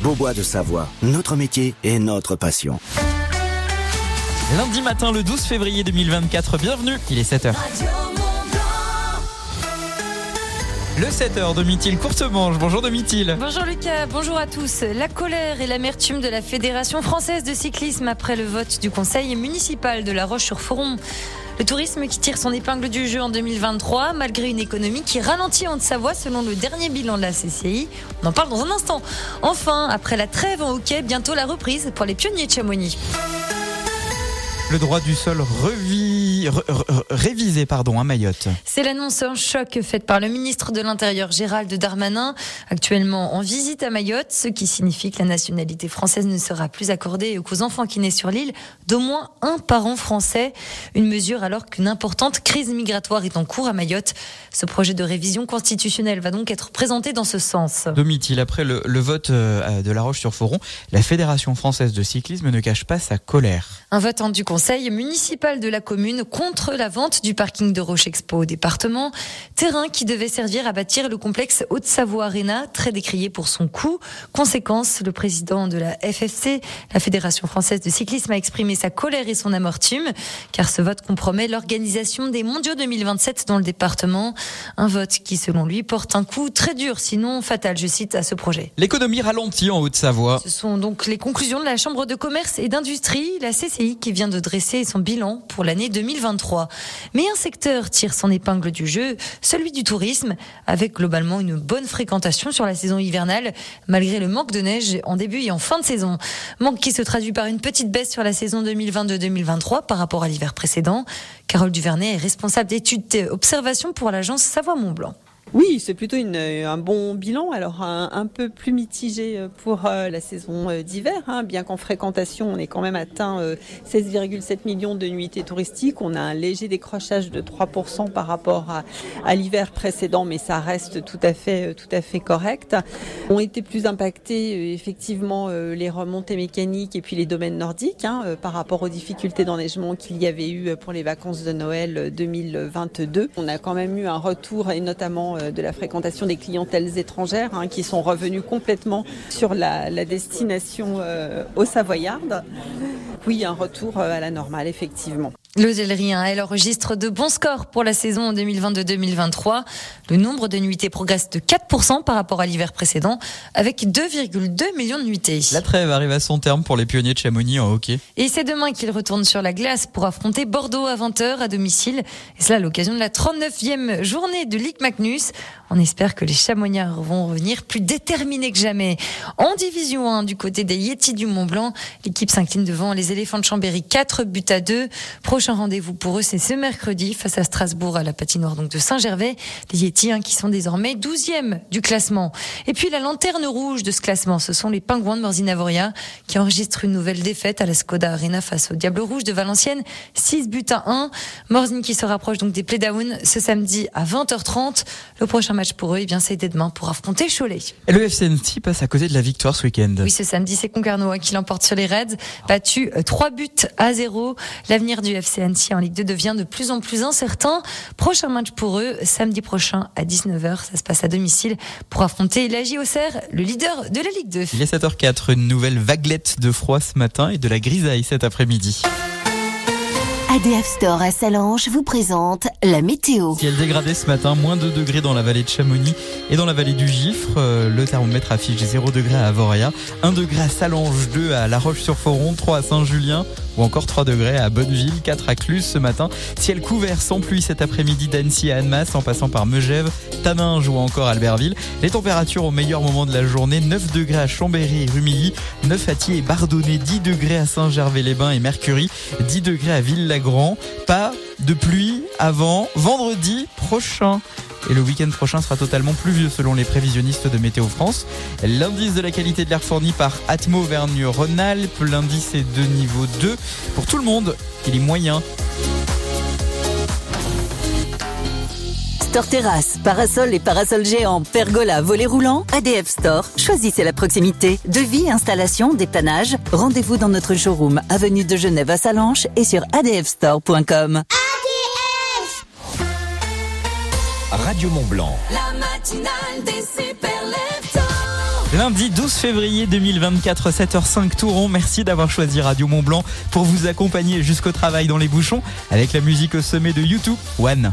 Beaubois de Savoie, notre métier et notre passion. Lundi matin, le 12 février 2024, bienvenue, il est 7h. Le 7h, Domitil Courtemanche. Bonjour Domitil. Bonjour Lucas, bonjour à tous. La colère et l'amertume de la Fédération française de cyclisme après le vote du conseil municipal de La Roche-sur-Foron. Le tourisme qui tire son épingle du jeu en 2023, malgré une économie qui ralentit en Haute-Savoie selon le dernier bilan de la CCI. On en parle dans un instant. Enfin, après la trêve en hockey, bientôt la reprise pour les pionniers de Chamonix. Le droit du sol revi... révisé pardon, à Mayotte. C'est l'annonce en choc faite par le ministre de l'Intérieur Gérald Darmanin, actuellement en visite à Mayotte, ce qui signifie que la nationalité française ne sera plus accordée qu'aux enfants qui naissent sur l'île d'au moins un parent français. Une mesure alors qu'une importante crise migratoire est en cours à Mayotte. Ce projet de révision constitutionnelle va donc être présenté dans ce sens. Domitil, après le, le vote euh, de La Roche-sur-Foron, la Fédération française de cyclisme ne cache pas sa colère. Un vote du conseil municipal de la commune contre la vente du parking de Roche Expo au département, terrain qui devait servir à bâtir le complexe Haute-Savoie Arena, très décrié pour son coût. Conséquence, le président de la FFC, la Fédération française de cyclisme, a exprimé sa colère et son amortume, car ce vote compromet l'organisation des mondiaux 2027 dans le département. Un vote qui, selon lui, porte un coup très dur, sinon fatal, je cite, à ce projet. L'économie ralentit en Haute-Savoie. Ce sont donc les conclusions de la Chambre de commerce et d'industrie, la CCI qui vient de dresser son bilan pour l'année 2023. Mais un secteur tire son épingle du jeu, celui du tourisme, avec globalement une bonne fréquentation sur la saison hivernale, malgré le manque de neige en début et en fin de saison. Manque qui se traduit par une petite baisse sur la saison 2022-2023 par rapport à l'hiver précédent. Carole Duvernay est responsable d'études et observations pour l'agence Savoie-Mont-Blanc. Oui, c'est plutôt une, un bon bilan. Alors un, peu plus mitigé pour euh, la saison euh, d'hiver, hein, bien qu'en fréquentation, on est quand même atteint 16,7 euh, millions de nuitées touristiques. On a un léger décrochage de 3% par rapport à, à l'hiver précédent, mais ça reste tout à fait, tout à fait correct. Ont été plus impactés effectivement les remontées mécaniques et puis les domaines nordiques hein, par rapport aux difficultés d'enneigement qu'il y avait eu pour les vacances de Noël 2022. On a quand même eu un retour et notamment de la fréquentation des clientèles étrangères hein, qui sont revenues complètement sur la, destination euh, au Savoyarde. Oui, un retour à la normale, effectivement. L'hôtellerie, elle enregistre de bons scores pour la saison 2022-2023. Le nombre de nuitées progresse de 4% par rapport à l'hiver précédent, avec 2,2 millions de nuitées. La trêve arrive à son terme pour les pionniers de Chamonix en hockey. Et c'est demain qu'ils retournent sur la glace pour affronter Bordeaux à 20h à domicile. Et cela à l'occasion de la 39e journée de Ligue Magnus. On espère que les Chamonniards vont revenir plus déterminés que jamais. En division 1, du côté des Yétis du Mont Blanc, l'équipe s'incline devant les éléphants de Chambéry 4 buts à 2. Prochain rendez-vous pour eux, c'est ce mercredi face à Strasbourg à la patinoire donc de Saint-Gervais. Les Yétis hein, qui sont désormais 12e du classement. Et puis la lanterne rouge de ce classement, ce sont les Pingouins de Morzine-Avoria qui enregistrent une nouvelle défaite à la Skoda Arena face au Diable Rouge de Valenciennes. 6 buts à 1. Morzine qui se rapproche donc des playdowns ce samedi à 20h30. Le prochain match pour eux, eh bien, c'est dès demain pour affronter Cholet. Et le FC Nancy passe à côté de la victoire ce week-end. Oui, ce samedi, c'est Concarneau qui l'emporte sur les Reds, battu 3 buts à 0. L'avenir du FC en Ligue 2 devient de plus en plus incertain. Prochain match pour eux, samedi prochain à 19h. Ça se passe à domicile pour affronter la JOCR, le leader de la Ligue 2. Il est 7h04, une nouvelle vaguelette de froid ce matin et de la grisaille cet après-midi. ADF Store à Salange vous présente la météo. Ciel dégradé ce matin, moins 2 degrés dans la vallée de Chamonix et dans la vallée du Gifre. Euh, le thermomètre affiche 0 degrés à Avoria, 1 degré à Salange, 2 à La Roche-sur-Foron, 3 à Saint-Julien ou encore 3 degrés à Bonneville, 4 à Cluse ce matin. Ciel couvert sans pluie cet après-midi d'Annecy à Annemasse en passant par Megève, Taminges ou encore Albertville. Les températures au meilleur moment de la journée, 9 degrés à Chambéry et Rumilly, 9 à Thiers et Bardonnay, 10 degrés à Saint-Gervais-les-Bains et Mercury, 10 degrés à Ville-la-Grand. Pas de pluie avant vendredi prochain. Et le week-end prochain sera totalement pluvieux selon les prévisionnistes de Météo France. L'indice de la qualité de l'air fourni par Atmo Auvergne-Rhône-Alpes, l'indice est de niveau 2. Pour tout le monde, il est moyen. Store Terrasse, parasol et parasol géant, pergola, volet roulant, ADF Store. Choisissez la proximité. Devis, installation, dépannage. Rendez-vous dans notre showroom, avenue de Genève à Salanches et sur adfstore.com. Radio Mont Blanc. La matinale des Lundi 12 février 2024, 7h05 Touron. Merci d'avoir choisi Radio Mont Blanc pour vous accompagner jusqu'au travail dans les bouchons avec la musique au sommet de YouTube, One.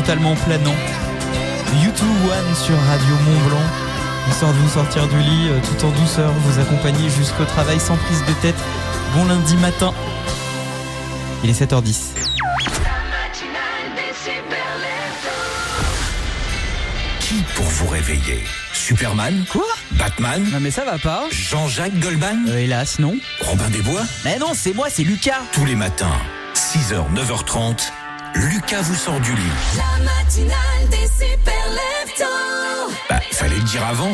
totalement planant. U2 One sur Radio Mont Blanc. Histoire de vous sortir du lit euh, tout en douceur, vous accompagner jusqu'au travail sans prise de tête. Bon lundi matin. Il est 7h10. Qui pour vous réveiller? Superman? Quoi? Batman? Non mais ça va pas. Jean-Jacques Goldman? Euh, hélas, non. Robin Desbois? Mais non, c'est moi, c'est Lucas. Tous les matins, 6h, 9h30. Lucas vous sort du lit. La matinale des super. Bah, fallait le dire avant.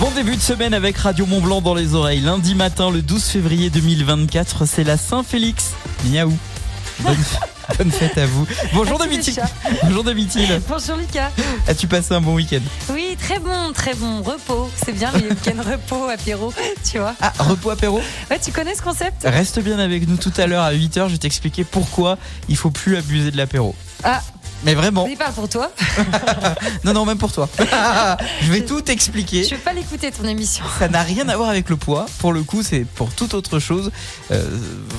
Bon début de semaine avec Radio Mont Blanc dans les oreilles. Lundi matin, le 12 février 2024, c'est la Saint-Félix. Miaou. Bonne, bonne fête à vous. Bonjour Domitil. Bonjour Domitil. Bonjour Lucas. As-tu passé un bon week-end? Oui, très bon, très bon. Repos. C'est bien les week-ends repos, apéro, tu vois. Ah, repos apéro? Ouais, tu connais ce concept? Reste bien avec nous tout à l'heure à 8h, je vais t'expliquer pourquoi il faut plus abuser de l'apéro. Ah, Mais vraiment, il parle pour toi. non non, même pour toi. je vais tout Je t'expliquer. vais pas l'écouter ton émission. Ça n'a rien à voir avec le poids. Pour le coup, c'est pour toute autre chose. Euh,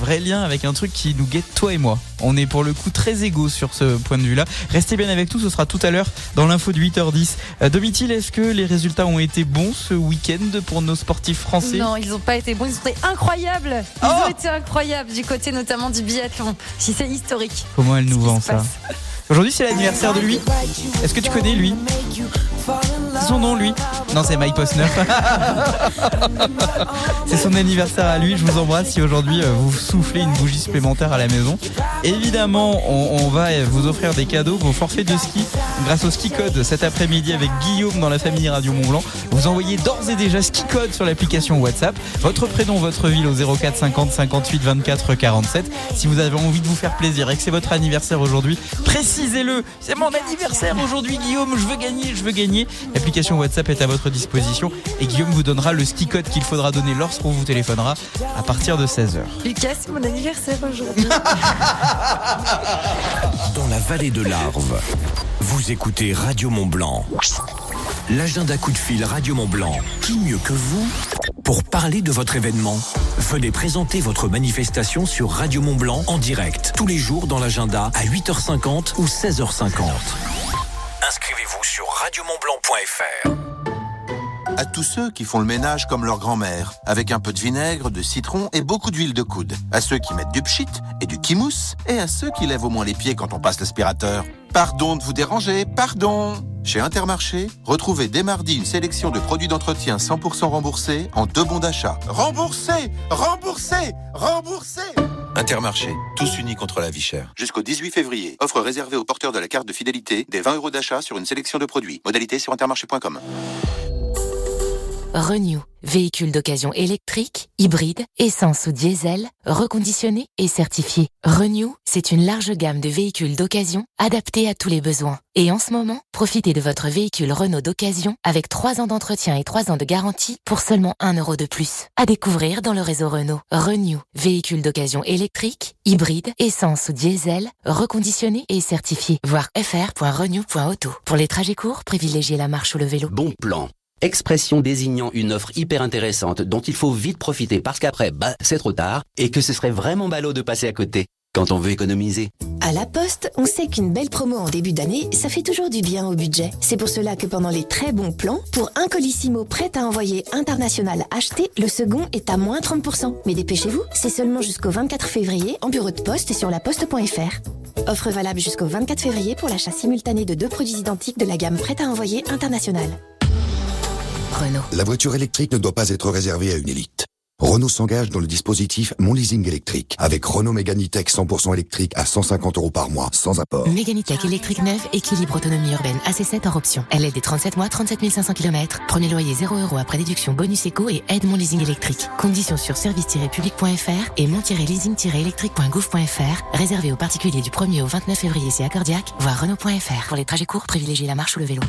vrai lien avec un truc qui nous guette toi et moi. On est pour le coup très égaux sur ce point de vue-là. Restez bien avec nous, ce sera tout à l'heure dans l'info de 8h10. Euh, Domitil, est-ce que les résultats ont été bons ce week-end pour nos sportifs français? Non, ils ont pas été bons, ils ont été incroyables. Ils Oh ont été incroyables du côté notamment du biathlon. Si c'est historique. Comment elle nous vend ça? Aujourd'hui, c'est l'anniversaire de lui. Est-ce que tu connais lui? Son nom, lui Non, c'est Mike Posner. c'est son anniversaire à lui. Je vous embrasse si aujourd'hui euh, vous soufflez une bougie supplémentaire à la maison. Évidemment, on, on va vous offrir des cadeaux, vos forfaits de ski, grâce au ski code cet après-midi avec Guillaume dans la famille Radio Mont Blanc. Vous envoyez d'ores et déjà ski code sur l'application WhatsApp, votre prénom, votre ville au 04 50 58 24 47. Si vous avez envie de vous faire plaisir et que c'est votre anniversaire aujourd'hui, précisez-le. C'est mon anniversaire aujourd'hui, Guillaume. Je veux gagner, je veux gagner. L'application WhatsApp est à votre disposition et Guillaume vous donnera le ski code qu'il faudra donner lorsqu'on vous téléphonera à partir de 16h. Lucas, c'est mon anniversaire aujourd'hui. Dans la vallée de l'Arve, vous écoutez Radio Mont Blanc. L'agenda coup de fil Radio Mont Blanc. Qui mieux que vous pour parler de votre événement? Venez présenter votre manifestation sur Radio Mont Blanc en direct tous les jours dans l'agenda à 8h50 ou 16h50. Inscrivez-vous sur radiomontblanc.fr. À tous ceux qui font le ménage comme leur grand-mère, avec un peu de vinaigre, de citron et beaucoup d'huile de coude. À ceux qui mettent du pchit et du kimousse, et à ceux qui lèvent au moins les pieds quand on passe l'aspirateur. Pardon de vous déranger, pardon Chez Intermarché, retrouvez dès mardi une sélection de produits d'entretien 100% remboursés en deux bons d'achat. Remboursés Remboursés Remboursés Intermarché, tous unis contre la vie chère. Jusqu'au 18 février, offre réservée aux porteurs de la carte de fidélité des 20 euros d'achat sur une sélection de produits. Modalité sur intermarché.com. Renew, véhicule d'occasion électrique, hybride, essence ou diesel, reconditionné et certifié. Renew, c'est une large gamme de véhicules d'occasion adaptés à tous les besoins. Et en ce moment, profitez de votre véhicule Renault d'occasion avec 3 ans d'entretien et 3 ans de garantie pour seulement 1 euro de plus. À découvrir dans le réseau Renault. Renew, véhicule d'occasion électrique, hybride, essence ou diesel, reconditionné et certifié. Voir fr.renew.auto. Pour les trajets courts, privilégiez la marche ou le vélo. Bon plan. Expression désignant une offre hyper intéressante dont il faut vite profiter parce qu'après, bah, c'est trop tard et que ce serait vraiment ballot de passer à côté quand on veut économiser. À la Poste, on sait qu'une belle promo en début d'année, ça fait toujours du bien au budget. C'est pour cela que pendant les très bons plans, pour un colissimo prêt à envoyer international acheté, le second est à moins 30%. Mais dépêchez-vous, c'est seulement jusqu'au 24 février en bureau de poste et sur laposte.fr. Offre valable jusqu'au 24 février pour l'achat simultané de deux produits identiques de la gamme prête à envoyer international. Renault. La voiture électrique ne doit pas être réservée à une élite. Renault s'engage dans le dispositif Mon Leasing électrique avec Renault Mégane E-Tech 100% électrique à 150 euros par mois sans apport. Méganitech électrique neuve, équilibre autonomie urbaine, AC7 hors option. Elle est des 37 mois, 37 500 km. Premier loyer 0 euros après déduction bonus éco et aide mon leasing électrique. Conditions sur service-public.fr et mon-leasing-électrique.gouv.fr. Réservé aux particuliers du 1er au 29 février c'est à Cordiac, voire Renault.fr. Pour les trajets courts, privilégiez la marche ou le vélo.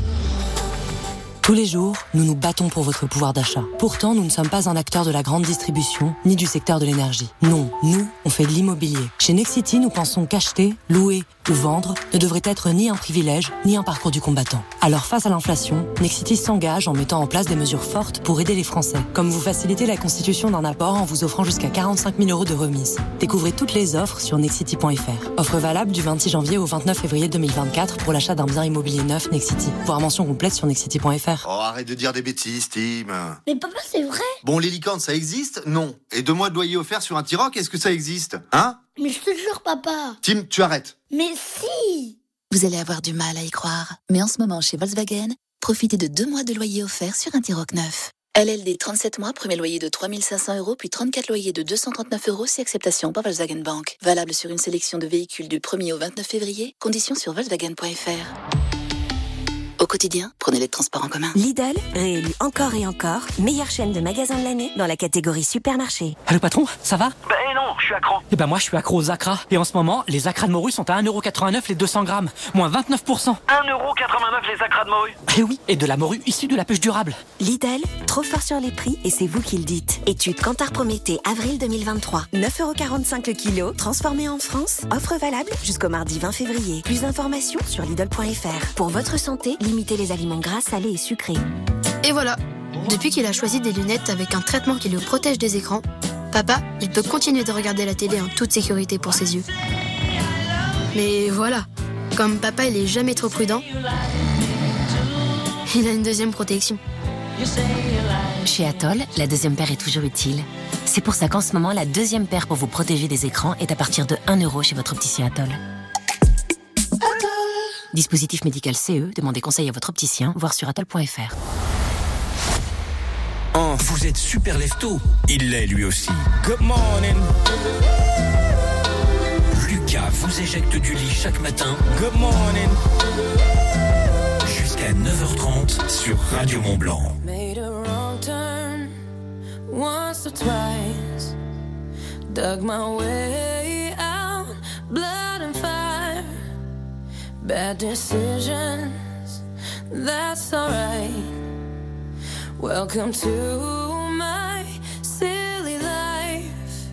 Tous les jours, nous nous battons pour votre pouvoir d'achat. Pourtant, nous ne sommes pas un acteur de la grande distribution, ni du secteur de l'énergie. Non, nous, on fait de l'immobilier. Chez Nexity, nous pensons qu'acheter, louer ou vendre ne devrait être ni un privilège, ni un parcours du combattant. Alors face à l'inflation, Nexity s'engage en mettant en place des mesures fortes pour aider les Français, comme vous faciliter la constitution d'un apport en vous offrant jusqu'à 45 000 euros de remise. Découvrez toutes les offres sur nexity.fr. Offre valable du 26 janvier au 29 février 2024 pour l'achat d'un bien immobilier neuf Nexity. Voir mention complète sur nexity.fr. Oh, arrête de dire des bêtises, Tim. Mais papa, c'est vrai Bon, les licornes, ça existe? Non. Et deux mois de loyer offert sur un T-Roc, est-ce que ça existe? Hein? Mais je te jure, papa Tim, tu arrêtes. Mais si Vous allez avoir du mal à y croire. Mais en ce moment, chez Volkswagen, profitez de deux mois de loyer offert sur un T-Roc neuf. LLD 37 mois, premier loyer de 3500 euros, puis 34 loyers de 239 euros si acceptation par Volkswagen Bank. Valable sur une sélection de véhicules du 1er au 29 février. Conditions sur Volkswagen.fr. Quotidien, prenez les transports en commun. Lidl, réélu encore et encore, meilleure chaîne de magasins de l'année dans la catégorie supermarché. Allô patron, ça va? Ben suis cran. Eh ben moi je suis accro aux acras. Et en ce moment, les acras de morue sont à 1,89€ les 200 grammes. Moins 29%. 1,89€ les acras de morue. Eh oui, et de la morue issue de la pêche durable. Lidl, trop fort sur les prix et c'est vous qui le dites. Étude Cantar Prométhée, avril 2023. 9,45€ le kilo, transformé en France. Offre valable jusqu'au mardi 20 février. Plus d'informations sur Lidl.fr. Pour votre santé, limitez les aliments gras, salés et sucrés. Et voilà. Depuis qu'il a choisi des lunettes avec un traitement qui le protège des écrans, papa, il peut continuer de regarder la télé en toute sécurité pour ses yeux. Mais voilà, comme papa il est jamais trop prudent, il a une deuxième protection. Chez Atoll, la deuxième paire est toujours utile. C'est pour ça qu'en ce moment, la deuxième paire pour vous protéger des écrans est à partir de 1 euro chez votre opticien Atoll. Dispositif médical CE, demandez conseil à votre opticien, voir sur atoll.fr. Vous êtes super lefto. Il l'est lui aussi. Good morning. Lucas vous éjecte du lit chaque matin. Good morning. Jusqu'à 9h30 sur Radio Mont Blanc. Made a wrong turn once or twice. Dug my way out, blood and fire. Bad decisions, that's alright. Welcome to my silly life.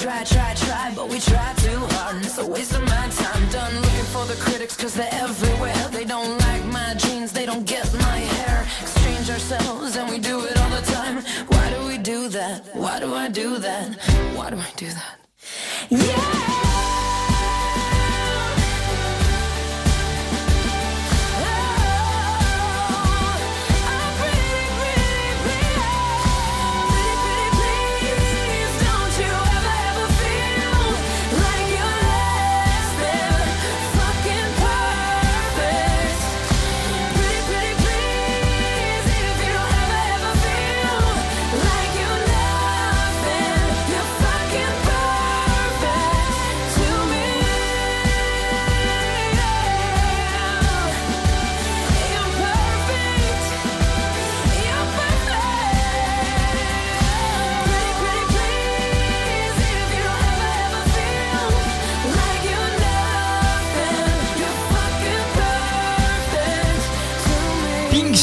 Try, try, try, but we try too hard, and it's a waste of my time. Done looking for the critics, cause they're everywhere. They don't like my jeans, they don't get my hair. Exchange ourselves, and we do it all the time. Why do we do that? Why do I do that? Why do I do that? Don't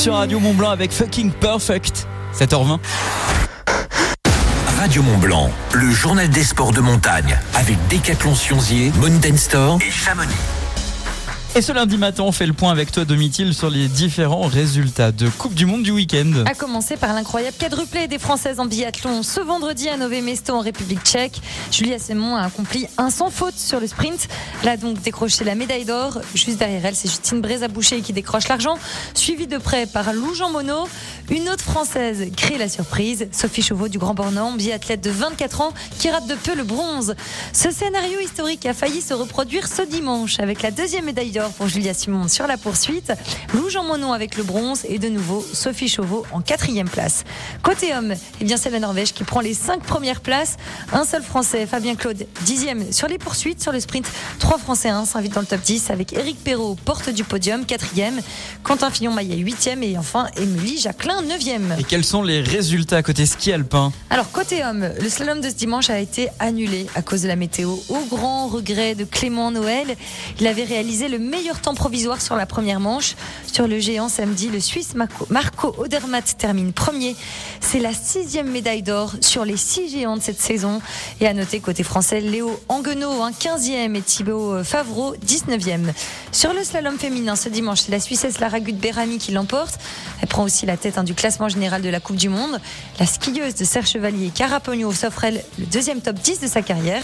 Radio Mont Blanc avec Fucking Perfect. 7h20. Radio Mont Blanc, le journal des sports de montagne avec Décathlon Sionzier, Mountain et Chamonix. Et ce lundi matin, on fait le point avec toi, Domitil, sur les différents résultats de Coupe du Monde du week-end. À commencer par l'incroyable quadruplé des Françaises en biathlon. Ce vendredi à Nové Mesto en République tchèque, Julia Simon a accompli un sans faute sur le sprint. Elle a donc décroché la médaille d'or. Juste derrière elle, c'est Justine Brézaboucher qui décroche l'argent, suivie de près par Lou Jean Monod. Une autre Française crée la surprise, Sophie Chauveau du Grand Bornand, biathlète de 24 ans qui rate de peu le bronze. Ce scénario historique a failli se reproduire ce dimanche avec la deuxième médaille d'or pour Julia Simon sur la poursuite. Lou Jean Monod avec le bronze et de nouveau Sophie Chauveau en quatrième place. Côté homme, eh bien c'est la Norvège qui prend les cinq premières places. Un seul Français, Fabien Claude, dixième sur les poursuites. Sur le sprint, trois Français hein, s'invitent dans le top 10 avec Éric Perrault, porte du podium, quatrième. Quentin Fillon-Maillet, huitième. Et enfin, Émilie Jacquelin, neuvième. Et quels sont les résultats côté ski alpin Alors côté homme, le slalom de ce dimanche a été annulé à cause de la météo. Au grand regret de Clément Noël, il avait réalisé le meilleur temps provisoire sur la première manche. Sur le géant samedi, le Suisse Marco, Odermatt termine premier. C'est la sixième médaille d'or sur les six géants de cette saison. Et à noter côté français, Léo Anguenot, un 15e et Thibaut Favreau, 19e. Sur le slalom féminin ce dimanche, c'est la Suissesse Lara Gut-Berami qui l'emporte. Elle prend aussi la tête hein, du classement général de la Coupe du Monde. La skieuse de Serre Chevalier, Cara Pogno, s'offre elle le deuxième top 10 de sa carrière.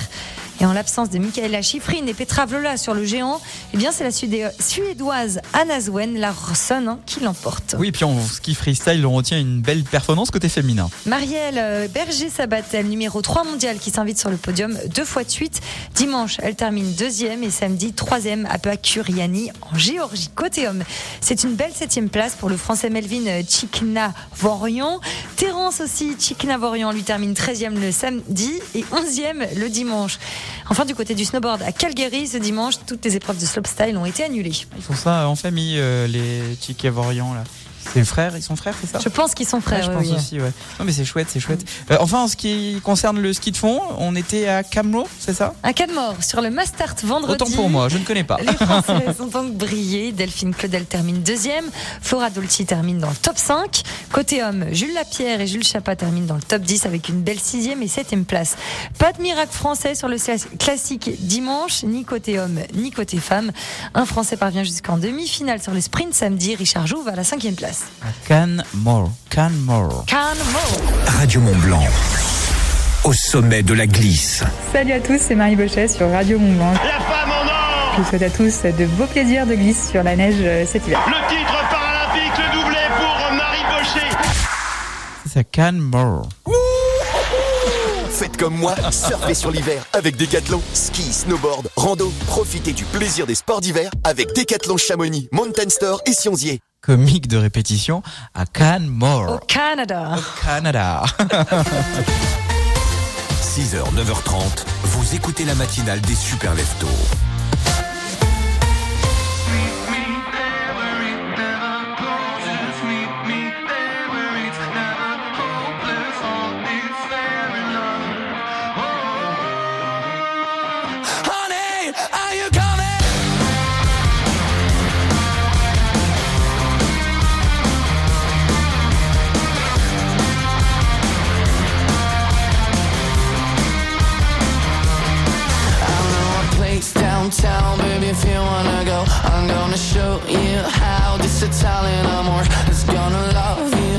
Et en l'absence de Michaela Schifrin et Petra Vlola sur le géant, eh bien c'est la Sudé- suédoise Anna Swen Larsson hein, qui l'emporte. Oui, puis en ski freestyle, on retient une belle performance côté féminin. Marielle euh, Berger-Sabatel, numéro 3 mondial, qui s'invite sur le podium deux fois de suite. Dimanche, elle termine deuxième et samedi troisième à Pakuriani en Géorgie. Côté homme, c'est une belle septième place pour le Français Melvin Chikna-Vorian. Terence aussi, Chikna-Vorian, lui termine 13e le samedi et 11e le dimanche. Enfin, du côté du snowboard, à Calgary, ce dimanche, toutes les épreuves de slopestyle ont été annulées. Ils font ça en famille, euh, les Tchikavorians, là. C'est frères, ils sont frères, c'est ça Je pense qu'ils sont frères. Ouais, je pense oui. aussi, ouais. Non, mais c'est chouette, c'est chouette. Euh, enfin, en ce qui concerne le ski de fond, on était à Camlo, c'est ça de mort sur le Mastart vendredi. Autant pour moi, je ne connais pas. Les Françaises ont donc brillé. Delphine Claudel termine deuxième. Flora Dolci termine dans le top 5. Côté homme, Jules Lapierre et Jules Chapat terminent dans le top 10 avec une belle sixième et septième place. Pas de miracle français sur le classique dimanche, ni côté homme, ni côté femme. Un Français parvient jusqu'en demi-finale sur le sprint samedi. Richard Jouve à la cinquième place. À Canmore, Canmore. Canmore. Radio Mont Blanc, au sommet de la glisse. Salut à tous, c'est Marie Bochet sur Radio Mont Blanc. La femme en or Je vous souhaite à tous de beaux plaisirs de glisse sur la neige euh, cet hiver. Le titre paralympique, le doublé pour Marie Bochet C'est à Canmore. Faites comme moi, surfez sur l'hiver avec Decathlon. Ski, snowboard, rando. Profitez du plaisir des sports d'hiver avec Decathlon Chamonix, Mountain Store et Sionzier. Comique de répétition à Canmore. Au Canada. Canada. 6h, 9h30, vous écoutez la matinale des super leftos. baby, if you wanna go. I'm gonna show you how this Italian amor is gonna love you.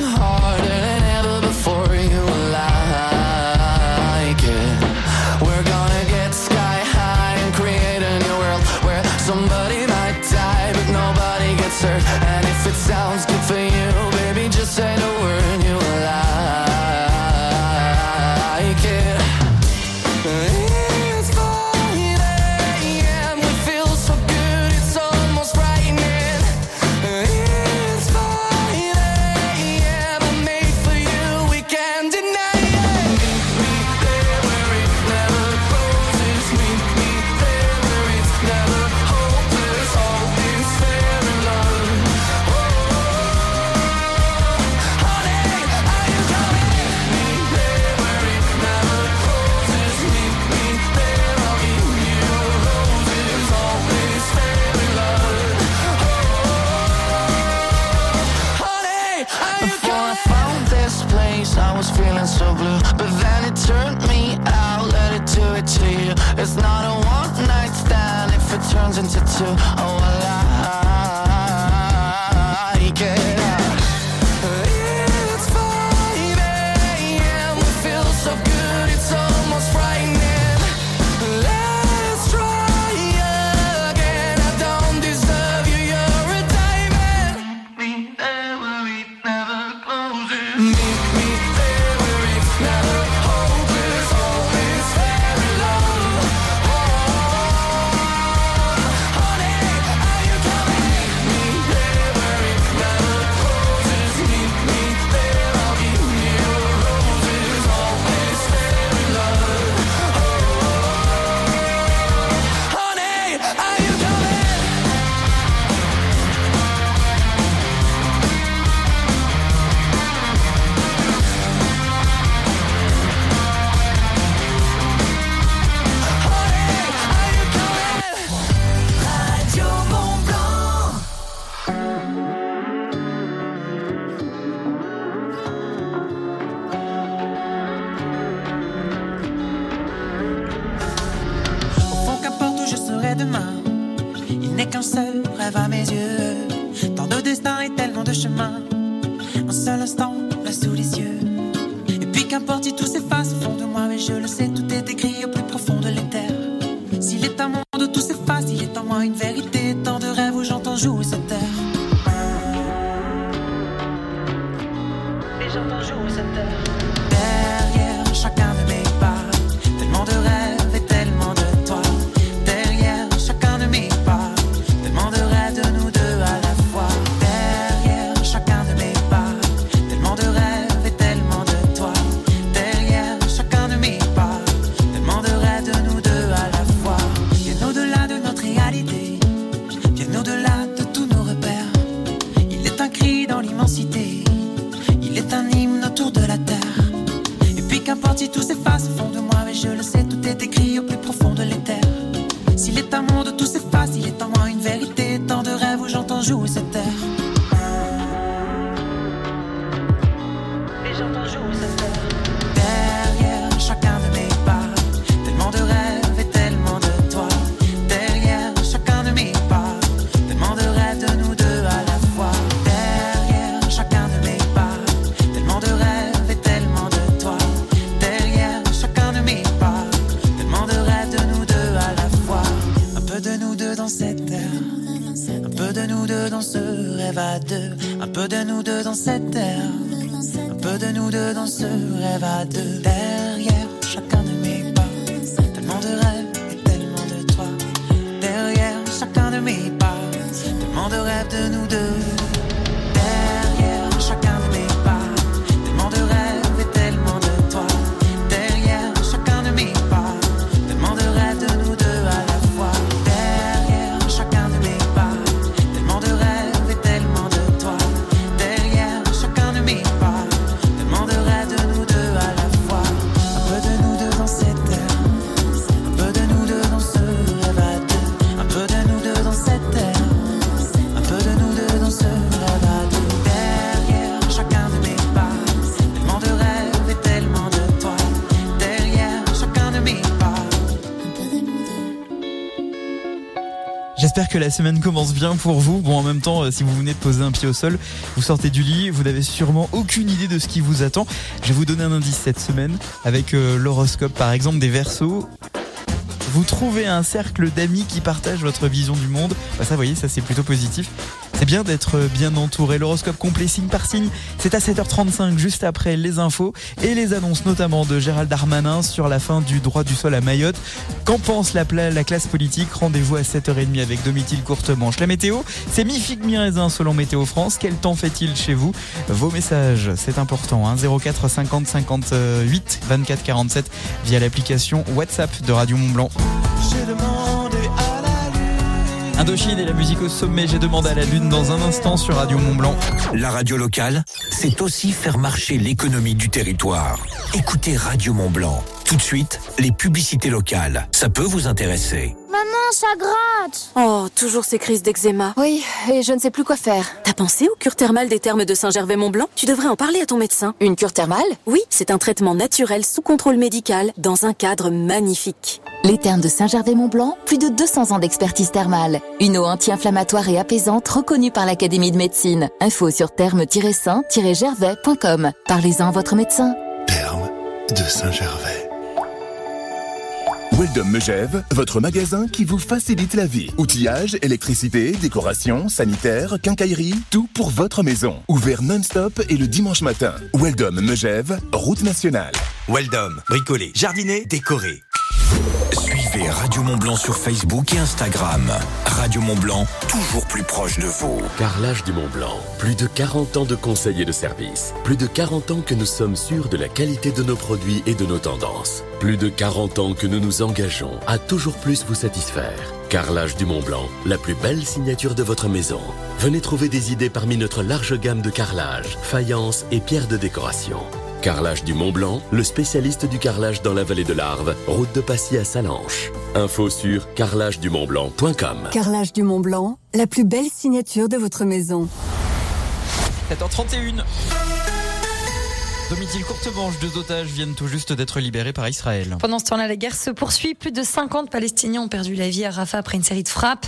fasse au fond de moi, mais je le sais, tout est écrit. la semaine commence bien pour vous. Bon, en même temps, euh, si vous venez de poser un pied au sol, vous sortez du lit, vous n'avez sûrement aucune idée de ce qui vous attend. Je vais vous donner un indice cette semaine avec euh, l'horoscope, par exemple, des versos vous trouvez un cercle d'amis qui partagent votre vision du monde. Bah ça, vous voyez, ça c'est plutôt positif. C'est bien d'être bien entouré. L'horoscope complet signe par signe, c'est à 7h35 juste après les infos et les annonces notamment de Gérald Darmanin sur la fin du droit du sol à Mayotte. Qu'en pense la, classe politique? Rendez-vous à 7h30 avec Domitil Courtemanche. La météo, c'est mi-figue, mi-raisin selon Météo France. Quel temps fait-il chez vous? Vos messages, c'est important. 04 50 58 24 47 via l'application WhatsApp de Radio Mont Blanc. Indochine et la musique au sommet, j'ai demandé à la Lune dans un instant sur Radio Mont-Blanc. La radio locale, c'est aussi faire marcher l'économie du territoire. Écoutez Radio Mont-Blanc. Tout de suite, les publicités locales. Ça peut vous intéresser. Maman, ça gratte Oh, toujours ces crises d'eczéma. Oui, et je ne sais plus quoi faire. T'as pensé aux cures thermales des thermes de Saint-Gervais-Mont-Blanc? Tu devrais en parler à ton médecin. Une cure thermale? Oui, c'est un traitement naturel sous contrôle médical dans un cadre magnifique. Les thermes de Saint-Gervais-Mont-Blanc, plus de 200 ans d'expertise thermale. Une eau anti-inflammatoire et apaisante reconnue par l'Académie de médecine. Info sur thermes-saint-gervais.com. Parlez-en à votre médecin. Terme de Saint-Gervais. Weldom Megève, votre magasin qui vous facilite la vie. Outillage, électricité, décoration, sanitaire, quincaillerie, tout pour votre maison. Ouvert non-stop et le dimanche matin. Weldom Megève, route nationale. Weldom, bricoler, jardiner, décorer. Radio Mont Blanc sur Facebook et Instagram. Radio Mont Blanc, toujours plus proche de vous. Carrelage du Mont Blanc. Plus de 40 ans de conseils et de services. Plus de 40 ans que nous sommes sûrs de la qualité de nos produits et de nos tendances. Plus de 40 ans que nous nous engageons à toujours plus vous satisfaire. Carrelage du Mont Blanc, la plus belle signature de votre maison. Venez trouver des idées parmi notre large gamme de carrelage, faïence et pierres de décoration. Carrelage du Mont Blanc, le spécialiste du carrelage dans la vallée de l'Arve, route de Passy à Salanches. Info sur carrelagedumontblanc.com. Carrelage du Mont Blanc, la plus belle signature de votre maison. 7h31. Domitil Courtemanche, deux otages viennent tout juste d'être libérés par Israël. Pendant ce temps-là, la guerre se poursuit. Plus de 50 Palestiniens ont perdu la vie à Rafah après une série de frappes.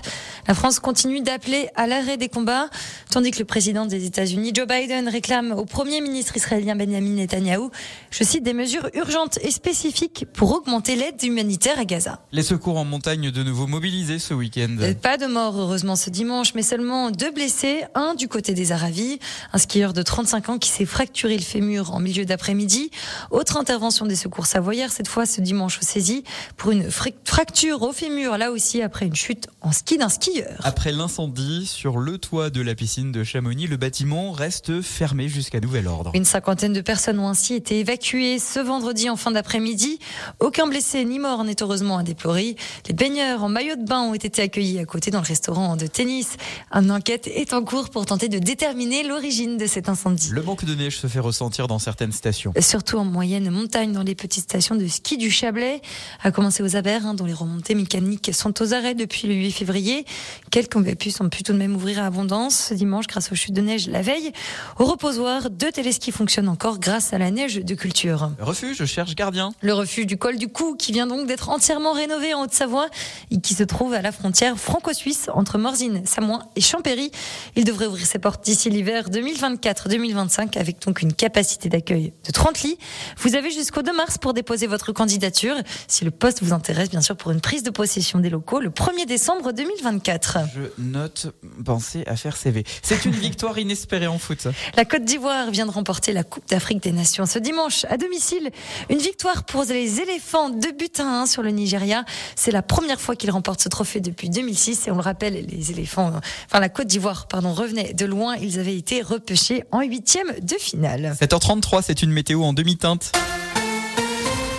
La France continue d'appeler à l'arrêt des combats, tandis que le président des États-Unis, Joe Biden, réclame au premier ministre israélien Benjamin Netanyahou, je cite, des mesures urgentes et spécifiques pour augmenter l'aide humanitaire à Gaza. Les secours en montagne de nouveau mobilisés ce week-end. Euh, Pas de mort heureusement ce dimanche, mais seulement deux blessés, un du côté des Aravis, un skieur de 35 ans qui s'est fracturé le fémur en milieu d'après-midi. Autre intervention des secours savoyards, cette fois ce dimanche au saisie, pour une fracture au fémur, là aussi après une chute en ski d'un skieur. Après l'incendie sur le toit de la piscine de Chamonix, le bâtiment reste fermé jusqu'à nouvel ordre. Une cinquantaine de personnes ont ainsi été évacuées ce vendredi en fin d'après-midi. Aucun blessé ni mort n'est heureusement à déplorer. Les baigneurs en maillot de bain ont été accueillis à côté dans le restaurant de tennis. Une enquête est en cours pour tenter de déterminer l'origine de cet incendie. Le manque de neige se fait ressentir dans certaines stations. Surtout en moyenne montagne dans les petites stations de ski du Chablais, à commencer aux Abers, hein, dont les remontées mécaniques sont aux arrêts depuis le 8 février. Quelques campus ont pu tout de même ouvrir à abondance ce dimanche grâce aux chutes de neige la veille. Au reposoir, deux téléskis fonctionnent encore grâce à la neige de culture. Refuge cherche gardien. Le refuge du col du Cou, qui vient donc d'être entièrement rénové en Haute-Savoie et qui se trouve à la frontière franco-suisse entre Morzine, Samoin et Champéry. Il devrait ouvrir ses portes d'ici l'hiver 2024-2025 avec donc une capacité d'accueil de 30 lits. Vous avez jusqu'au 2 mars pour déposer votre candidature. Si le poste vous intéresse, bien sûr, pour une prise de possession des locaux le 1er décembre 2024. Je note, pensez à faire CV. C'est une victoire inespérée en foot. La Côte d'Ivoire vient de remporter la Coupe d'Afrique des Nations ce dimanche à domicile. Une victoire pour les éléphants, deux buts à un sur le Nigeria. C'est la première fois qu'ils remportent ce trophée depuis 2006 et on le rappelle, les éléphants, enfin la Côte d'Ivoire, pardon, revenait de loin. Ils avaient été repêchés en huitième de finale. 7h33, c'est une météo en demi-teinte.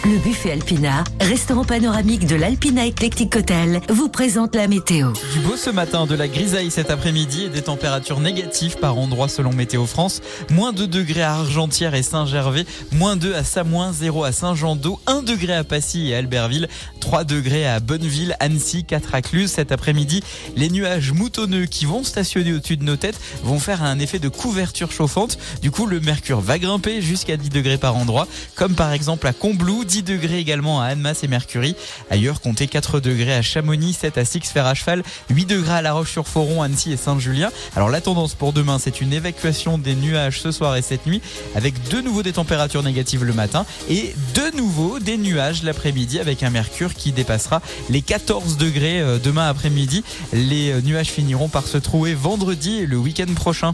Le buffet Alpina, restaurant panoramique de l'Alpina Eclectic Hotel, vous présente la météo. Du beau ce matin, de la grisaille cet après-midi et des températures négatives par endroit selon Météo France. Moins 2 degrés à Argentière et Saint-Gervais, moins 2 à Samoin, 0 à Saint-Jean-d'Eau, 1 degré à Passy et Albertville, 3 degrés à Bonneville, Annecy, 4 à Cluse. Cet après-midi, les nuages moutonneux qui vont stationner au-dessus de nos têtes vont faire un effet de couverture chauffante. Du coup, le mercure va grimper jusqu'à 10 degrés par endroit, comme par exemple à Combloux, 10 degrés également à Annemasse et Mercury. Ailleurs, comptez 4 degrés à Chamonix, 7 à Six Fer à Cheval, 8 degrés à La Roche-sur-Foron, Annecy et Saint-Julien. Alors la tendance pour demain, c'est une évacuation des nuages ce soir et cette nuit, avec de nouveau des températures négatives le matin et de nouveau des nuages l'après-midi avec un mercure qui dépassera les 14 degrés euh, demain après-midi. Les euh, nuages finiront par se trouver vendredi et le week-end prochain.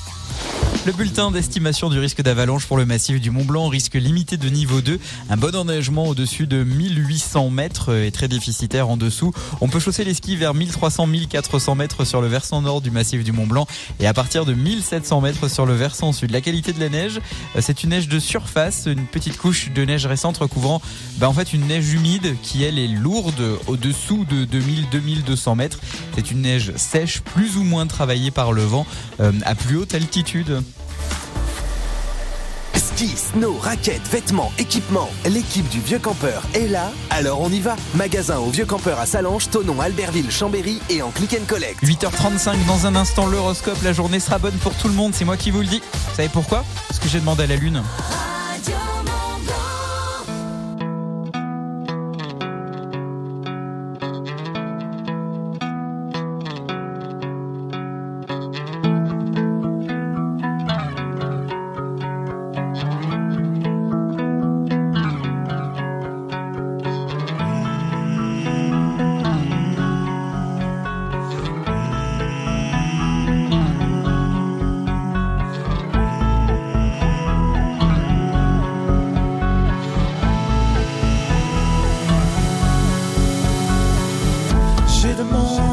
Le bulletin d'estimation du risque d'avalanche pour le massif du Mont Blanc, risque limité de niveau 2. Un bon enneigement au-dessus de 1800 mètres est très déficitaire en dessous. On peut chausser les skis vers 1300-1400 mètres sur le versant nord du massif du Mont Blanc et à partir de 1700 mètres sur le versant sud. La qualité de la neige, euh, c'est une neige de surface, une petite couche de neige récente recouvrant bah, en fait une neige humide qui elle est lourde au-dessous de 2000-2200 mètres. C'est une neige sèche, plus ou moins travaillée par le vent euh, à plus haute altitude. Ski, snow, raquettes, vêtements, équipements. L'équipe du Vieux Campeur est là, alors on y va. Magasin au Vieux Campeur à Salange, Tonon, Albertville, Chambéry et en click and collect. 8h35 dans un instant l'horoscope, la journée sera bonne pour tout le monde, c'est moi qui vous le dis. Vous savez pourquoi? Parce que j'ai demandé à la lune. Demandé à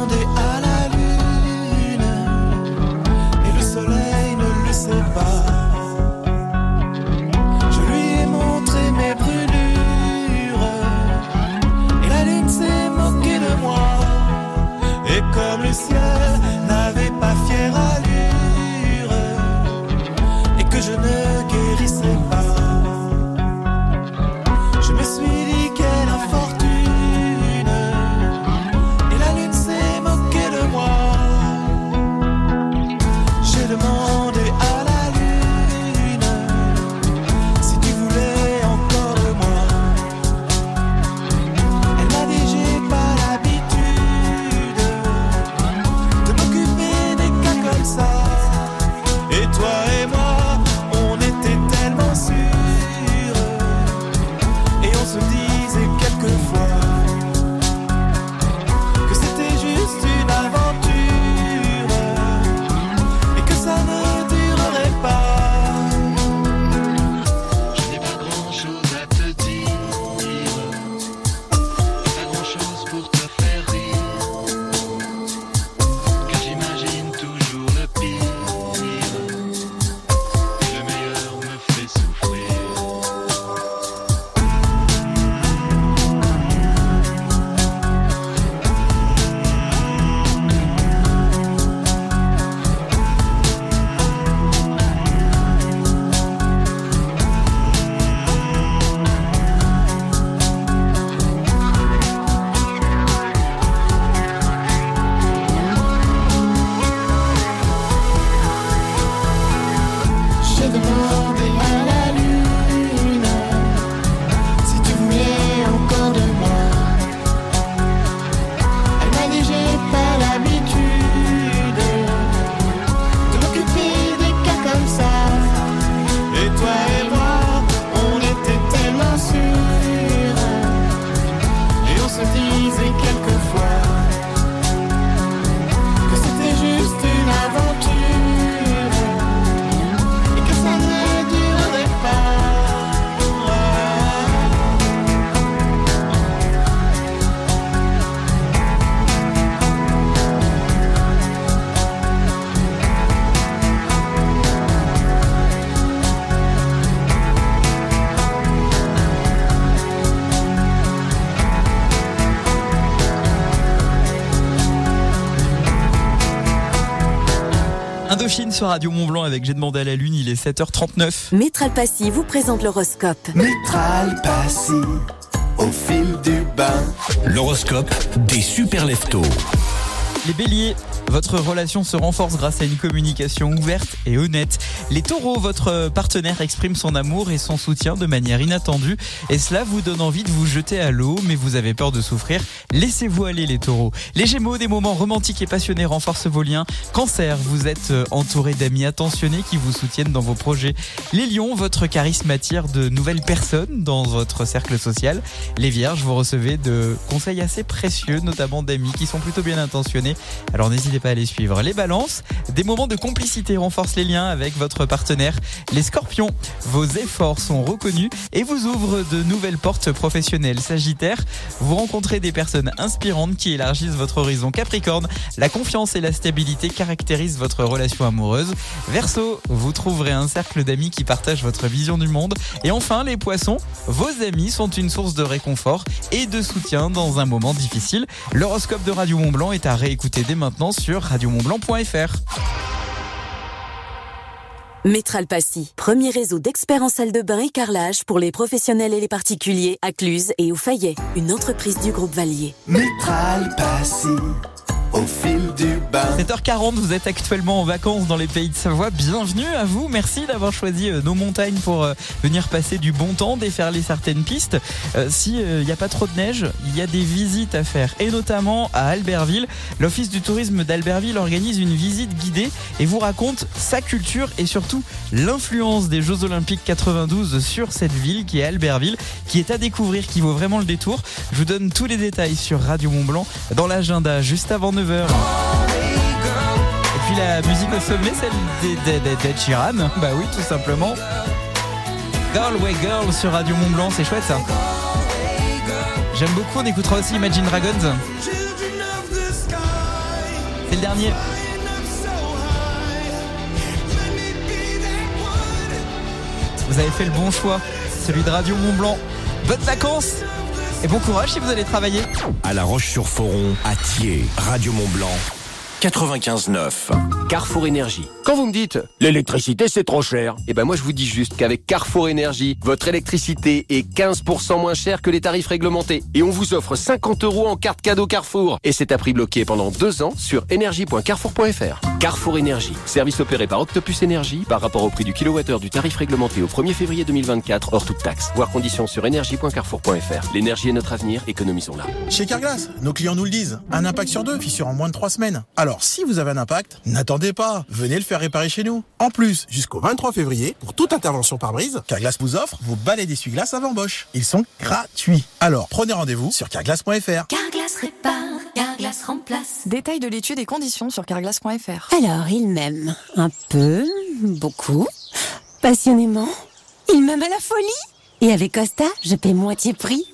sur Radio Mont Blanc avec J'ai demandé à la lune, il est 7h39. Métral Passy vous présente l'horoscope. Métral Passy, au fil du bain. L'horoscope des super leftos. Les béliers, votre relation se renforce grâce à une communication ouverte et honnête. Les taureaux, votre partenaire exprime son amour et son soutien de manière inattendue et cela vous donne envie de vous jeter à l'eau mais vous avez peur de souffrir. Laissez-vous aller les taureaux. Les gémeaux, des moments romantiques et passionnés renforcent vos liens. Cancer, vous êtes entouré d'amis attentionnés qui vous soutiennent dans vos projets. Les lions, votre charisme attire de nouvelles personnes dans votre cercle social. Les vierges, vous recevez de conseils assez précieux, notamment d'amis qui sont plutôt bien intentionnés. Alors n'hésitez pas à les suivre. Les balances, des moments de complicité renforcent les liens avec votre partenaire. Les scorpions, vos efforts sont reconnus et vous ouvrent de nouvelles portes professionnelles. Sagittaire, vous rencontrez des personnes inspirantes qui élargissent votre horizon. Capricorne, la confiance et la stabilité caractérisent votre relation amoureuse. Verseau, vous trouverez un cercle d'amis qui partagent votre vision du monde. Et enfin, les poissons, vos amis sont une source de réconfort et de soutien dans un moment difficile. L'horoscope de Radio Montblanc est à réécouter dès maintenant sur radiomontblanc.fr. Métral Passy, premier réseau d'experts en salle de bain et carrelage pour les professionnels et les particuliers à Cluse et au Fayet, une entreprise du groupe Valier. Métral Passy, au fil du bain. 7h40, vous êtes actuellement en vacances dans les pays de Savoie. Bienvenue à vous. Merci d'avoir choisi euh, nos montagnes pour euh, venir passer du bon temps, déferler certaines pistes. Euh, si il n'y a pas trop de neige, il y a des visites à faire et notamment à Albertville. L'Office du tourisme d'Albertville organise une visite guidée et vous raconte sa culture et surtout l'influence des Jeux Olympiques 92 sur cette ville qui est Albertville, qui est à découvrir, qui vaut vraiment le détour. Je vous donne tous les détails sur Radio Mont Blanc dans l'agenda juste avant 9h. Et puis la musique au sommet, celle d'Ed Sheeran. Bah oui, tout simplement. Girl Way Girl sur Radio Mont Blanc, c'est chouette ça. J'aime beaucoup, on écoutera aussi Imagine Dragons. C'est le dernier. Vous avez fait le bon choix, celui de Radio Mont Blanc. Bonnes vacances et bon courage si vous allez travailler. À La Roche-sur-Foron, à Thiers, Radio Mont-Blanc, 95.9. Carrefour Énergie. Quand vous me dites l'électricité c'est trop cher, eh ben moi je vous dis juste qu'avec Carrefour Énergie, votre électricité est 15% moins chère que les tarifs réglementés. Et on vous offre 50 euros en carte cadeau Carrefour. Et c'est à prix bloqué pendant deux ans sur énergie.carrefour.fr. Carrefour Énergie. Service opéré par Octopus Énergie par rapport au prix du kilowattheure du tarif réglementé au 1er février 2024 hors toute taxe. Voir conditions sur énergie.carrefour.fr. L'énergie est notre avenir, économisons-la. Chez Carglass, nos clients nous le disent. Un impact sur deux, fissure en moins de trois semaines. Alors, si vous avez un impact, n'attendez pas. Venez le faire réparer chez nous. En plus, jusqu'au 23 février, pour toute intervention par brise, Carglass vous offre vos balais d'essuie-glace avant Bosch. Ils sont gratuits. Alors, prenez rendez-vous sur carglass.fr. Carglass répare, Carglass remplace. Détail de l'étude et conditions sur carglass.fr. Alors, il m'aime un peu, beaucoup, passionnément. Il m'aime à la folie. Et avec Costa, je paie moitié prix.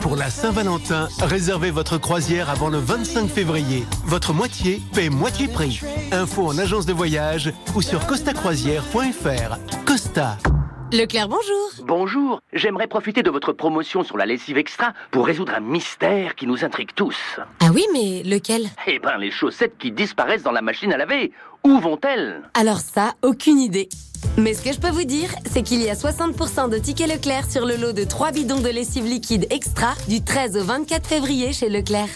Pour la Saint-Valentin, réservez votre croisière avant le 25 février. Votre moitié paie moitié prix. Info en agence de voyage ou sur costacroisière.fr. Costa. Leclerc, bonjour. Bonjour, j'aimerais profiter de votre promotion sur la lessive extra pour résoudre un mystère qui nous intrigue tous. Ah oui, mais lequel? Eh ben, les chaussettes qui disparaissent dans la machine à laver. Où vont-elles? Alors ça, aucune idée. Mais ce que je peux vous dire, c'est qu'il y a 60% de tickets Leclerc sur le lot de 3 bidons de lessive liquide extra du 13 au 24 février chez Leclerc.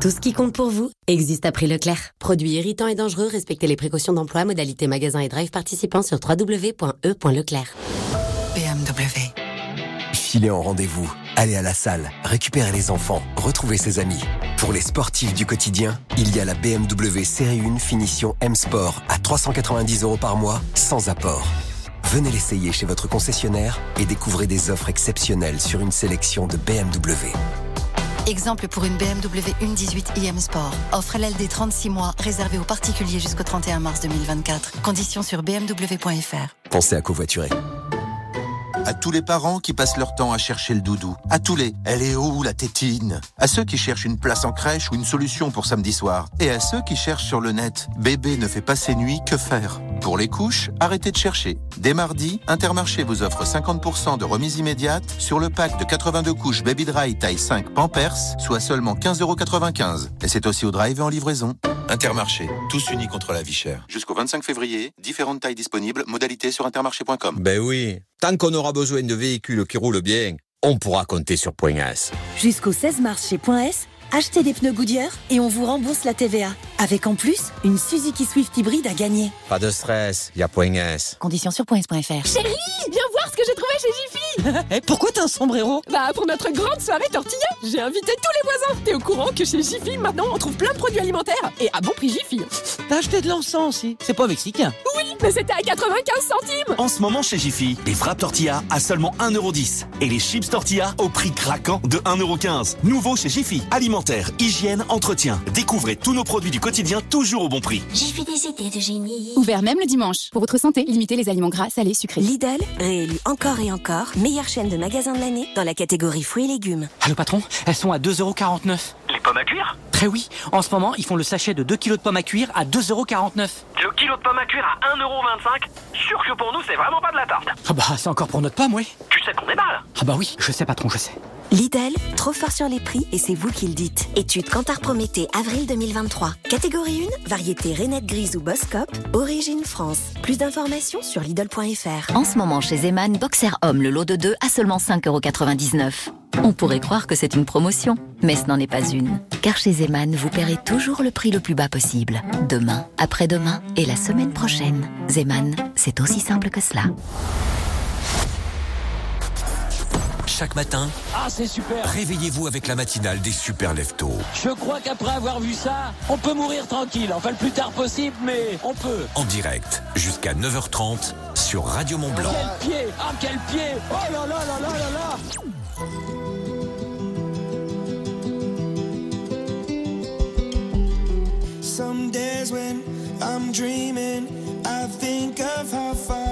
Tout ce qui compte pour vous existe à prix Leclerc. Produits irritants et dangereux, respectez les précautions d'emploi, modalité magasin et drive participants sur www.e.leclerc. BMW. Filez en rendez-vous, allez à la salle, récupérez les enfants, retrouvez ses amis. Pour les sportifs du quotidien, il y a la BMW Série 1 Finition M Sport à 390 euros par mois, sans apport. Venez l'essayer chez votre concessionnaire et découvrez des offres exceptionnelles sur une sélection de BMW. Exemple pour une BMW 1.18 iM Sport. Offre LLD 36 mois, réservée aux particuliers jusqu'au 31 mars 2024. Conditions sur bmw.fr. Pensez à covoiturer. À tous les parents qui passent leur temps à chercher le doudou. À tous les Elle est où la tétine? À ceux qui cherchent une place en crèche ou une solution pour samedi soir. Et à ceux qui cherchent sur le net Bébé ne fait pas ses nuits, que faire? Pour les couches, arrêtez de chercher. Dès mardi, Intermarché vous offre 50% de remise immédiate sur le pack de 82 couches Baby Dry taille 5 Pampers, soit seulement 15,95€. Et c'est aussi au drive et en livraison. Intermarché, tous unis contre la vie chère. Jusqu'au 25 février, différentes tailles disponibles, modalités sur intermarché.com. Ben oui, tant qu'on aura besoin de véhicules qui roulent bien, on pourra compter sur Point S. Jusqu'au 16 mars chez Point S, achetez des pneus Goodyear et on vous rembourse la TVA. Avec en plus, une Suzuki Swift hybride à gagner. Pas de stress, y a Point S. Conditions sur points.fr. Chérie, viens voir ce que j'ai trouvé chez Jiffy Et pourquoi t'as un sombrero? Bah pour notre grande soirée tortilla, j'ai invité tous les voisins. T'es au courant que chez Jiffy, maintenant, on trouve plein de produits alimentaires et à bon prix Jiffy. T'as acheté de l'encens aussi C'est pas mexicain Oui, Mais c'était à 95 centimes En ce moment chez Jiffy, les frappes tortilla à seulement 1,10€ et les chips tortilla au prix craquant de 1,15€. Nouveau chez Jiffy, alimentaire, hygiène, entretien. Découvrez tous nos produits du quotidien toujours au bon prix. J'ai fait des idées de génie. Ouvert même le dimanche. Pour votre santé, limitez les aliments gras, salés, sucrés. Lidl, réélu encore et encore, meilleure chaîne de magasins de l'année dans la catégorie fruits et légumes. Allô patron, elles sont à 2,49€. Les pommes à cuire? Très oui, en ce moment, ils font le sachet de 2 kg de pommes à cuire à 2,49€. Le kilo de pommes à cuire à 1,25€ Sûr que pour nous, c'est vraiment pas de la tarte. Ah bah, c'est encore pour notre pomme, oui. Tu sais qu'on déballe Ah bah oui, je sais patron, je sais. Lidl, trop fort sur les prix et c'est vous qui le dites. Étude Cantar Prométhée, avril 2023. Catégorie 1, variété Rainette Grise ou Boscop, origine France. Plus d'informations sur Lidl.fr. En ce moment, chez Zeman, Boxer Homme, le lot de 2 à seulement 5,99€. On pourrait croire que c'est une promotion, mais ce n'en est pas une. Car chez Zeman, vous paierez toujours le prix le plus bas possible. Demain, après-demain et la semaine prochaine. Zeman, c'est aussi simple que cela. Chaque matin, Ah, c'est super réveillez-vous avec la matinale des super leftos. Je crois qu'après avoir vu ça, on peut mourir tranquille. Enfin, le plus tard possible, mais on peut. En direct, jusqu'à 9h30 sur Radio Mont Blanc. Quel pied Ah, quel pied Oh là là là là là là Some days when I'm dreaming, I think of how far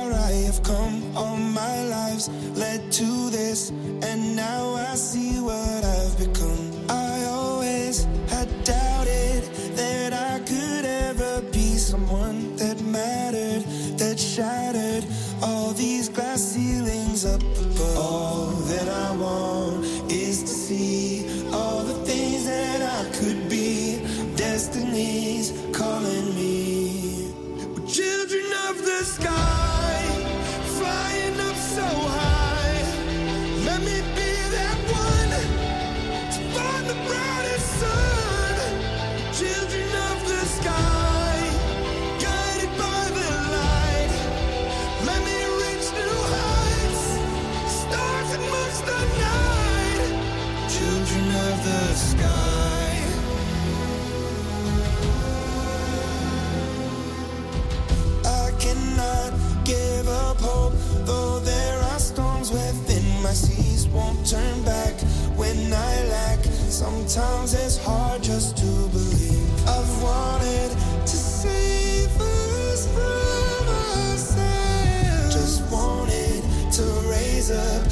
have come. All my lives led to this, and now I see what I've Won't turn back when I lack. Sometimes it's hard just to believe. I've wanted to save us from ourselves. Just wanted to raise up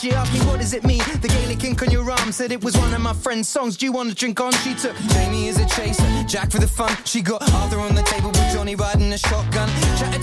She asked me, What does it mean? The Gaelic ink on your arm said it was one of my friend's songs. Do you want to drink on? She took Jamie as a chaser, Jack for the fun. She got Arthur on the table with Johnny riding a shotgun. Chatted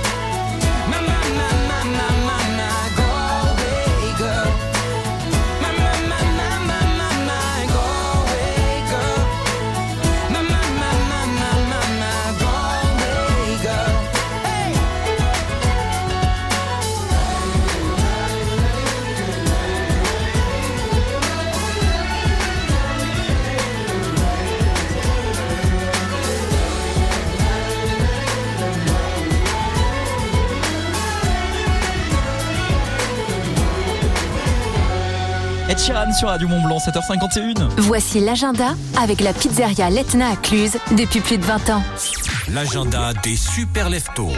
Sur Radio Mont Blanc, 7h51. Voici l'agenda avec la pizzeria Letna à Cluse depuis plus de 20 ans. L'agenda des super leftos.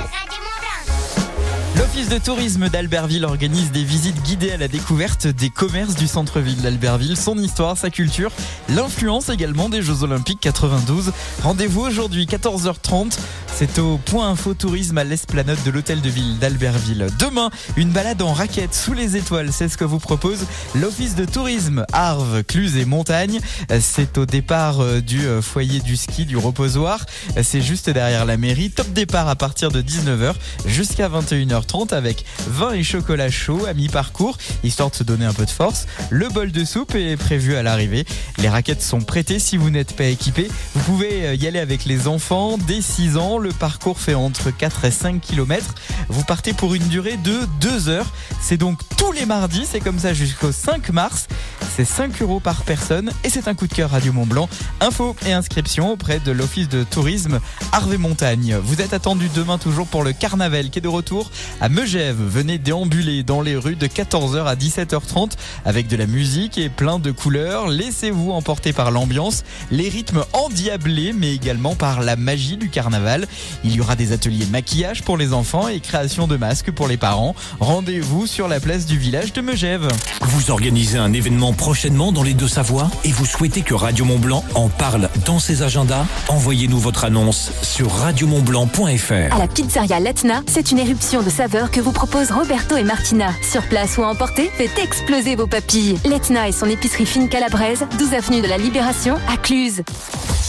L'Office de tourisme d'Albertville organise des visites guidées à la découverte des commerces du centre-ville d'Albertville, son histoire, sa culture, l'influence également des Jeux Olympiques 92. Rendez-vous aujourd'hui 14h30. C'est au point info tourisme à l'esplanade de l'hôtel de ville d'Albertville. Demain, une balade en raquette sous les étoiles, c'est ce que vous propose l'Office de tourisme Arves, Cluse et Montagne. C'est au départ euh, du euh, foyer du ski du reposoir. C'est juste derrière la mairie. Top départ à partir de 19h jusqu'à 21h30 avec vin et chocolat chaud à mi-parcours, histoire de se donner un peu de force. Le bol de soupe est prévu à l'arrivée. Les raquettes sont prêtées si vous n'êtes pas équipé. Vous pouvez euh, y aller avec les enfants dès 6 ans. Le parcours fait entre 4 et 5 km. Vous partez pour une durée de 2 heures. C'est donc tous les mardis, c'est comme ça jusqu'au 5 mars. C'est 5 euros par personne et c'est un coup de cœur Radio Mont Blanc. Info et inscription auprès de l'Office de tourisme Harvey Montagne. Vous êtes attendu demain toujours pour le carnaval qui est de retour à Megève. Venez déambuler dans les rues de 14h à 17h30 avec de la musique et plein de couleurs. Laissez-vous emporter par l'ambiance, les rythmes endiablés mais également par la magie du carnaval. Il y aura des ateliers maquillage pour les enfants et création de masques pour les parents. Rendez-vous sur la place du village de Megève. Vous organisez un événement prochainement dans les Deux-Savoies et vous souhaitez que Radio Mont Blanc en parle dans ses agendas? Envoyez-nous votre annonce sur radiomontblanc.fr. À la pizzeria Letna, c'est une éruption de saveurs que vous proposent Roberto et Martina. Sur place ou à emporter, faites exploser vos papilles. Letna et son épicerie fine calabraise, 12 avenue de la Libération, à Cluse.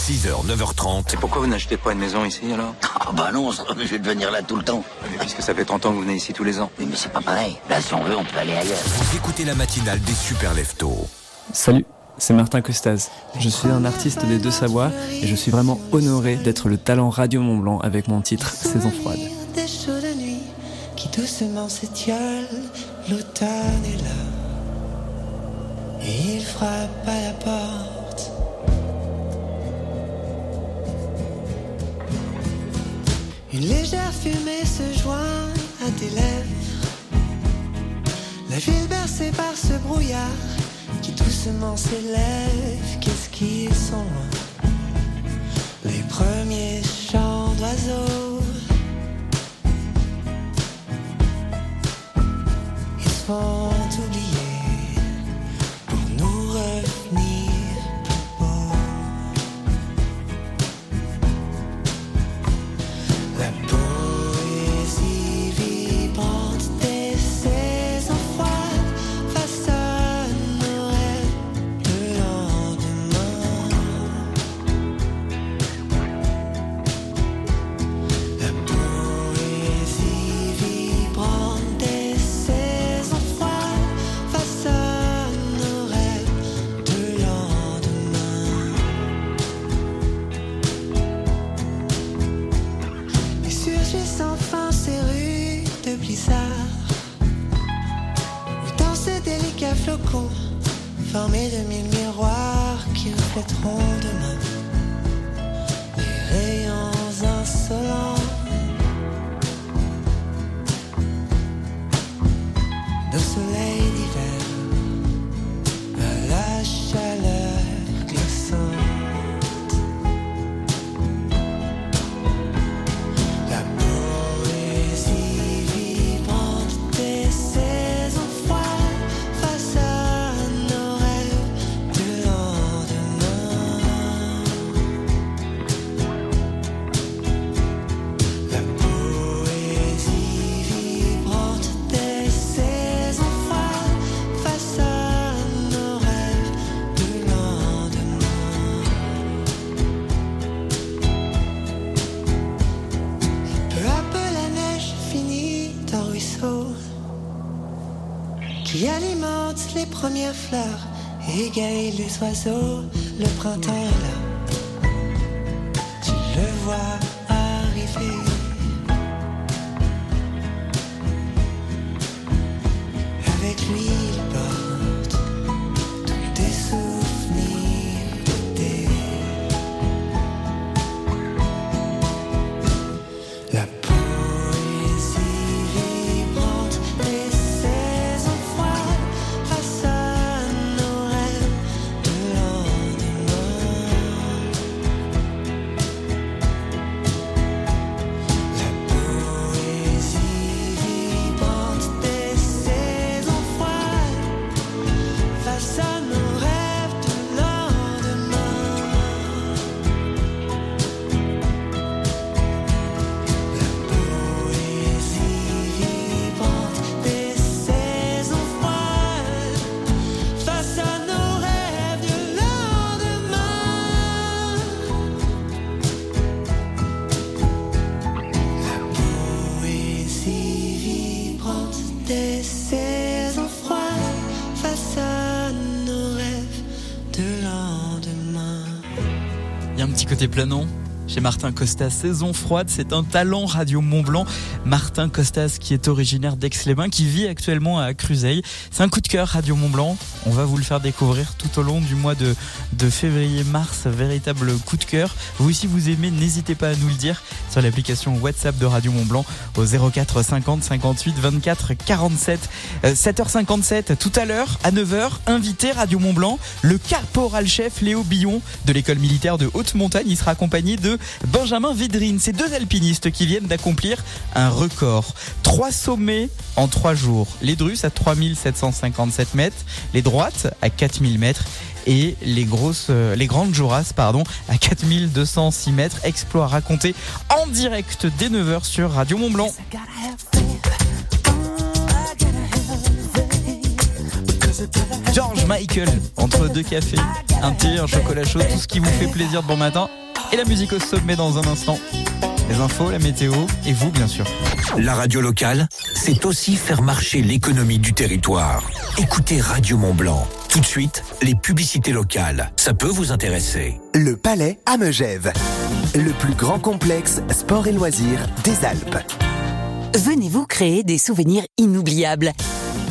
6h, 9h30. Et pourquoi vous n'achetez pas une maison ici alors? Ah bah non, ça, je vais venir là tout le temps. Mais puisque ça fait 30 ans que vous venez ici tous les ans. Oui, mais c'est pas pareil. Là, si on veut, on peut aller ailleurs. Vous écoutez la matinale des super leftos. Salut, c'est Martin Costaz. Je suis un artiste des Deux-Savoies et je suis vraiment honoré d'être le talent Radio Mont Blanc avec mon titre Saison froide. Qui doucement s'étiolent, l'automne est là. Et il frappe à la porte. Une légère fumée se joint à tes lèvres. La ville bercée par ce brouillard qui doucement s'élève. Qu'est-ce qu'ils sont loin? Les premiers chants d'oiseaux. Ils sont oubliés Formé de mille miroirs qui reflèteront demain. Fleurs, égaye les oiseaux. Le printemps est là, côté planant. Chez Martin Costas, saison froide, c'est un talent radio Mont Blanc. Martin Costas, qui est originaire d'Aix-les-Bains, qui vit actuellement à Cruzeil. C'est un coup de cœur radio Mont Blanc. On va vous le faire découvrir tout au long du mois de, février-mars. Véritable coup de cœur. Vous aussi vous aimez, n'hésitez pas à nous le dire sur l'application WhatsApp de Radio Mont Blanc au 04 50 58 24 47. Euh, 7h57 tout à l'heure à 9h, invité Radio Mont Blanc, le caporal chef Léo Billon de l'école militaire de haute montagne. Il sera accompagné de Benjamin Védrine. Ces deux alpinistes qui viennent d'accomplir un record. Trois sommets en trois jours. Les Drusses à 3757 mètres, les à 4000 mètres et les grosses, euh, les grandes Joras, pardon, à 4206 mètres. Exploit raconté en direct dès 9h sur Radio Mont Blanc. George Michael, entre deux cafés, un thé, un chocolat chaud, tout ce qui vous fait plaisir de bon matin. Et la musique au sommet dans un instant. Les infos, la météo et vous, bien sûr. La radio locale, c'est aussi faire marcher l'économie du territoire. Écoutez Radio Mont Blanc. Tout de suite, les publicités locales. Ça peut vous intéresser. Le Palais à Megève, le plus grand complexe sport et loisirs des Alpes. Venez-vous créer des souvenirs inoubliables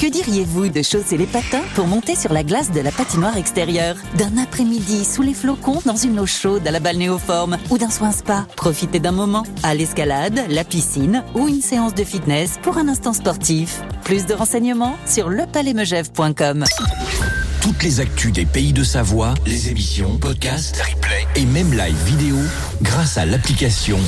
Que diriez-vous de chausser les patins pour monter sur la glace de la patinoire extérieure D'un après-midi sous les flocons dans une eau chaude à la balnéoforme Ou d'un soin spa Profitez d'un moment à l'escalade, la piscine ou une séance de fitness pour un instant sportif. Plus de renseignements sur lepalaismegève.com Toutes les actus des pays de Savoie, les émissions, podcasts, replays et même live vidéo grâce à l'application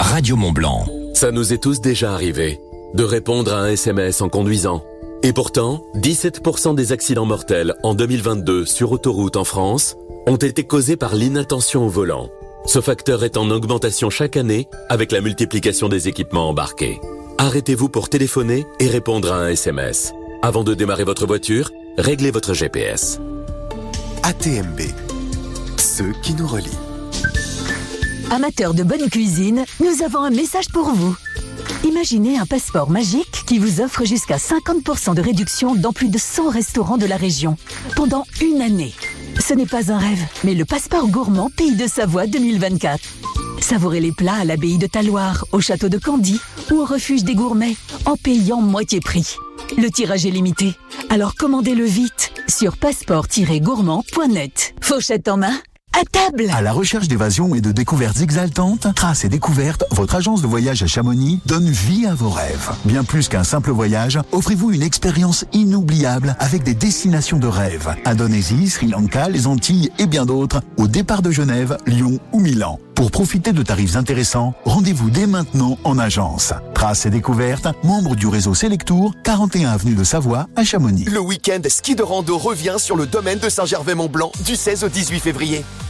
Radio Mont Blanc. Ça nous est tous déjà arrivé de répondre à un SMS en conduisant. Et pourtant, 17% des accidents mortels en 2022 sur autoroute en France ont été causés par l'inattention au volant. Ce facteur est en augmentation chaque année avec la multiplication des équipements embarqués. Arrêtez-vous pour téléphoner et répondre à un SMS. Avant de démarrer votre voiture, réglez votre GPS. ATMB, ceux qui nous relient. Amateurs de bonne cuisine, nous avons un message pour vous. Imaginez un passeport magique qui vous offre jusqu'à 50% de réduction dans plus de 100 restaurants de la région pendant une année. Ce n'est pas un rêve, mais le passeport gourmand Pays de Savoie 2024. Savourez les plats à l'abbaye de Taloir, au château de Candy ou au refuge des gourmets en payant moitié prix. Le tirage est limité, alors commandez-le vite sur passeport-gourmand.net. Fourchette en main, à table À la recherche d'évasion et de découvertes exaltantes, Traces et Découvertes, votre agence de voyage à Chamonix, donne vie à vos rêves. Bien plus qu'un simple voyage, offrez-vous une expérience inoubliable avec des destinations de rêve. Indonésie, Sri Lanka, les Antilles et bien d'autres, au départ de Genève, Lyon ou Milan. Pour profiter de tarifs intéressants, rendez-vous dès maintenant en agence. Traces et Découvertes, membre du réseau Selectour, 41 avenue de Savoie à Chamonix. Le week-end ski de rando revient sur le domaine de Saint-Gervais-Mont-Blanc du 16 au 18 février.